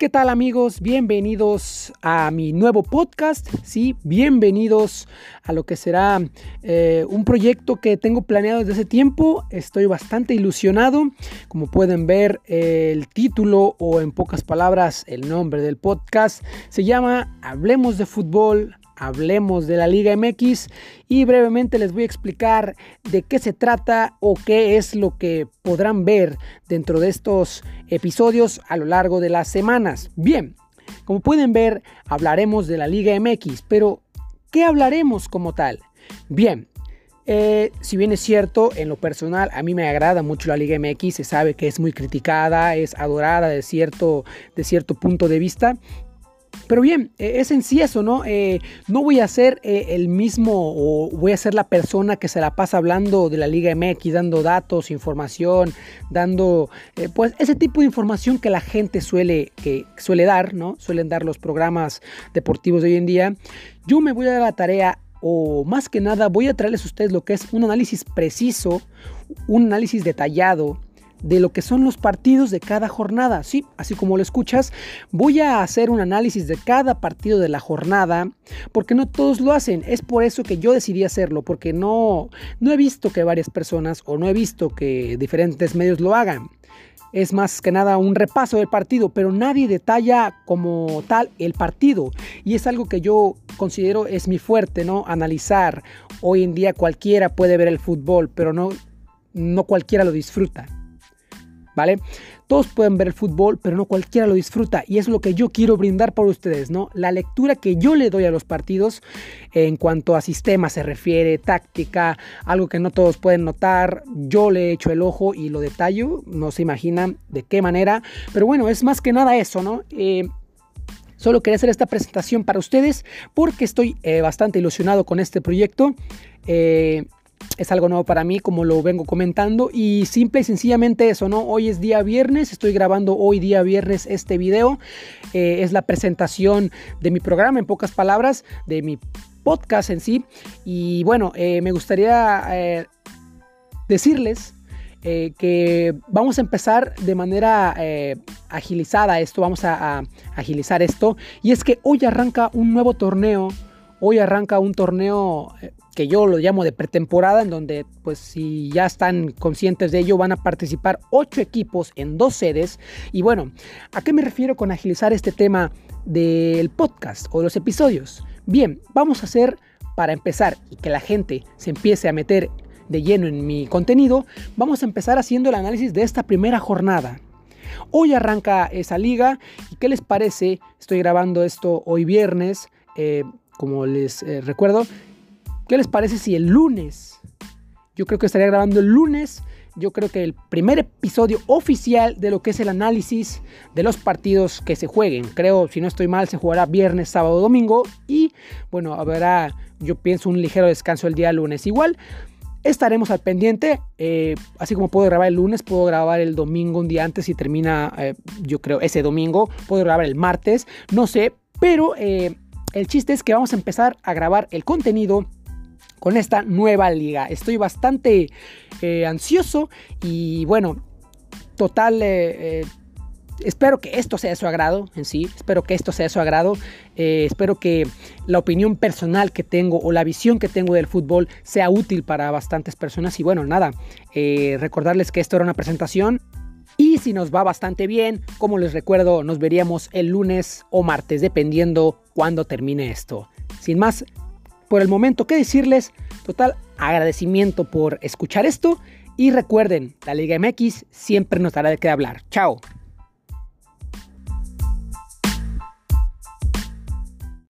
¿qué tal amigos? Bienvenidos a mi nuevo podcast, sí, bienvenidos a lo que será eh, un proyecto que tengo planeado desde hace tiempo. Estoy bastante ilusionado. Como pueden ver, el título o en pocas palabras el nombre del podcast se llama Hablemos de fútbol, hablemos de la Liga MX y brevemente les voy a explicar de qué se trata o qué es lo que podrán ver dentro de estos episodios a lo largo de las semanas. Bien, como pueden ver, hablaremos de la Liga MX, pero ¿qué hablaremos como tal? Bien, eh, si bien es cierto, en lo personal a mí me agrada mucho la Liga MX, se sabe que es muy criticada, es adorada de cierto, de cierto punto de vista, pero bien, e, es en sí eso, ¿no? Eh, no voy a ser eh, el mismo o voy a ser la persona que se la pasa hablando de la Liga MX, dando datos, información, dando eh, pues ese tipo de información que la gente suele, que suele dar, ¿no? Suelen dar los programas deportivos de hoy en día. Yo me voy a dar la tarea o más que nada voy a traerles a ustedes lo que es un análisis preciso, un análisis detallado de lo que son los partidos de cada jornada. Sí, así como lo escuchas, voy a hacer un análisis de cada partido de la jornada, porque no todos lo hacen. Es por eso que yo decidí hacerlo, porque no, no he visto que varias personas o no he visto que diferentes medios lo hagan. Es más que nada un repaso del partido, pero nadie detalla como tal el partido. Y es algo que yo considero es mi fuerte, ¿no? Analizar. Hoy en día cualquiera puede ver el fútbol, pero no, no cualquiera lo disfruta. ¿Vale? Todos pueden ver el fútbol, pero no cualquiera lo disfruta y es lo que yo quiero brindar por ustedes, ¿no? La lectura que yo le doy a los partidos en cuanto a sistema se refiere, táctica, algo que no todos pueden notar, yo le echo el ojo y lo detallo, no se imaginan de qué manera, pero bueno, es más que nada eso, ¿no? Eh, solo quería hacer esta presentación para ustedes porque estoy eh, bastante ilusionado con este proyecto. Eh, es algo nuevo para mí, como lo vengo comentando. Y simple y sencillamente eso, ¿no? Hoy es día viernes, estoy grabando hoy día viernes este video. Eh, es la presentación de mi programa, en pocas palabras, de mi podcast en sí. Y bueno, eh, me gustaría eh, decirles que vamos a empezar de manera agilizada esto, vamos a, agilizar esto. Y es que hoy arranca un nuevo torneo, hoy arranca un torneo que yo lo llamo de pretemporada, en donde pues si ya están conscientes de ello van a participar ocho equipos en dos sedes. Y bueno, ¿a qué me refiero con agilizar este tema del podcast o los episodios? Bien, vamos a hacer para empezar y que la gente se empiece a meter de lleno en mi contenido, vamos a empezar haciendo el análisis de esta primera jornada. Hoy arranca esa liga y ¿qué les parece? Estoy grabando esto hoy viernes, eh, como les eh, recuerdo, ¿Qué les parece si el lunes, yo creo que estaría grabando el lunes, yo creo que el primer episodio oficial de lo que es el análisis de los partidos que se jueguen. Creo, si no estoy mal, se jugará viernes, sábado, domingo y bueno, habrá, yo pienso, un ligero descanso el día lunes. Igual, estaremos al pendiente. Eh, así como puedo grabar el lunes, puedo grabar el domingo un día antes y termina, eh, yo creo, ese domingo. Puedo grabar el martes, no sé. Pero el chiste es que vamos a empezar a grabar el contenido con esta nueva liga. Estoy bastante eh, ansioso y bueno, total... Eh, eh, espero que esto sea de su agrado en sí, espero que esto sea de su agrado, espero que la opinión personal que tengo o la visión que tengo del fútbol sea útil para bastantes personas y bueno, nada, recordarles que esto era una presentación y si nos va bastante bien, como les recuerdo, nos veríamos el lunes o martes, dependiendo cuándo termine esto. Sin más, por el momento que decirles. Total agradecimiento por escuchar esto. Y recuerden, la Liga MX siempre nos dará de qué hablar. Chao.